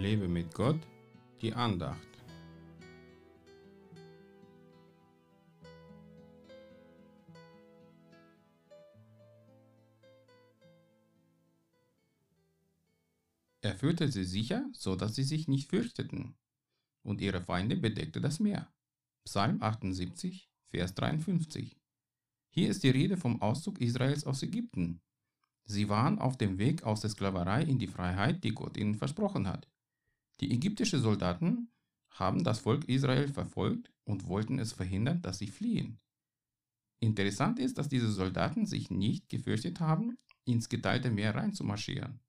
Lebe mit Gott, die Andacht. Er führte sie sicher, so dass sie sich nicht fürchteten, und ihre Feinde bedeckte das Meer. Psalm 78, Vers 53. Hier ist die Rede vom Auszug Israels aus Ägypten. Sie waren auf dem Weg aus der Sklaverei in die Freiheit, die Gott ihnen versprochen hat. Die ägyptischen Soldaten haben das Volk Israel verfolgt und wollten es verhindern, dass sie fliehen. Interessant ist, dass diese Soldaten sich nicht gefürchtet haben, ins geteilte Meer reinzumarschieren.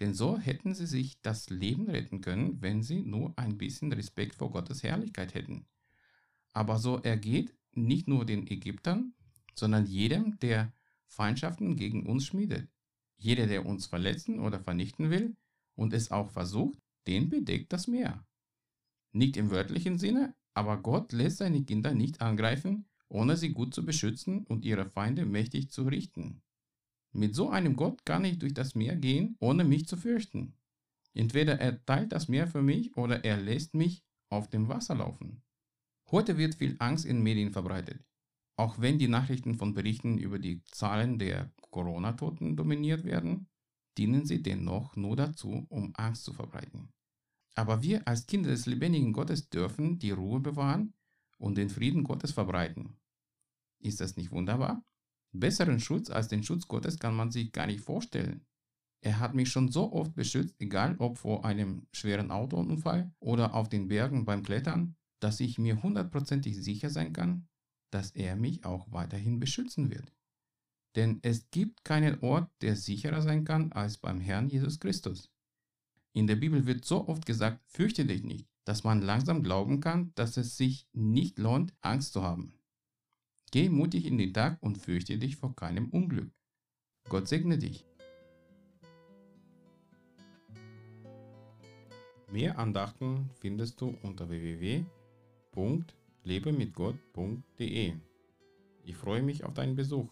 Denn so hätten sie sich das Leben retten können, wenn sie nur ein bisschen Respekt vor Gottes Herrlichkeit hätten. Aber so ergeht nicht nur den Ägyptern, sondern jedem, der Feindschaften gegen uns schmiedet. Jeder, der uns verletzen oder vernichten will und es auch versucht, den bedeckt das Meer. Nicht im wörtlichen Sinne, aber Gott lässt seine Kinder nicht angreifen, ohne sie gut zu beschützen und ihre Feinde mächtig zu richten. Mit so einem Gott kann ich durch das Meer gehen, ohne mich zu fürchten. Entweder er teilt das Meer für mich oder er lässt mich auf dem Wasser laufen. Heute wird viel Angst in Medien verbreitet. Auch wenn die Nachrichten von Berichten über die Zahlen der Corona-Toten dominiert werden, dienen sie dennoch nur dazu, um Angst zu verbreiten. Aber wir als Kinder des lebendigen Gottes dürfen die Ruhe bewahren und den Frieden Gottes verbreiten. Ist das nicht wunderbar? Besseren Schutz als den Schutz Gottes kann man sich gar nicht vorstellen. Er hat mich schon so oft beschützt, egal ob vor einem schweren Autounfall oder auf den Bergen beim Klettern, dass ich mir hundertprozentig sicher sein kann, dass er mich auch weiterhin beschützen wird. Denn es gibt keinen Ort, der sicherer sein kann als beim Herrn Jesus Christus. In der Bibel wird so oft gesagt, fürchte dich nicht, dass man langsam glauben kann, dass es sich nicht lohnt, Angst zu haben. Geh mutig in den Tag und fürchte dich vor keinem Unglück. Gott segne dich. Mehr Andachten findest du unter www.lebemitgott.de. Ich freue mich auf deinen Besuch.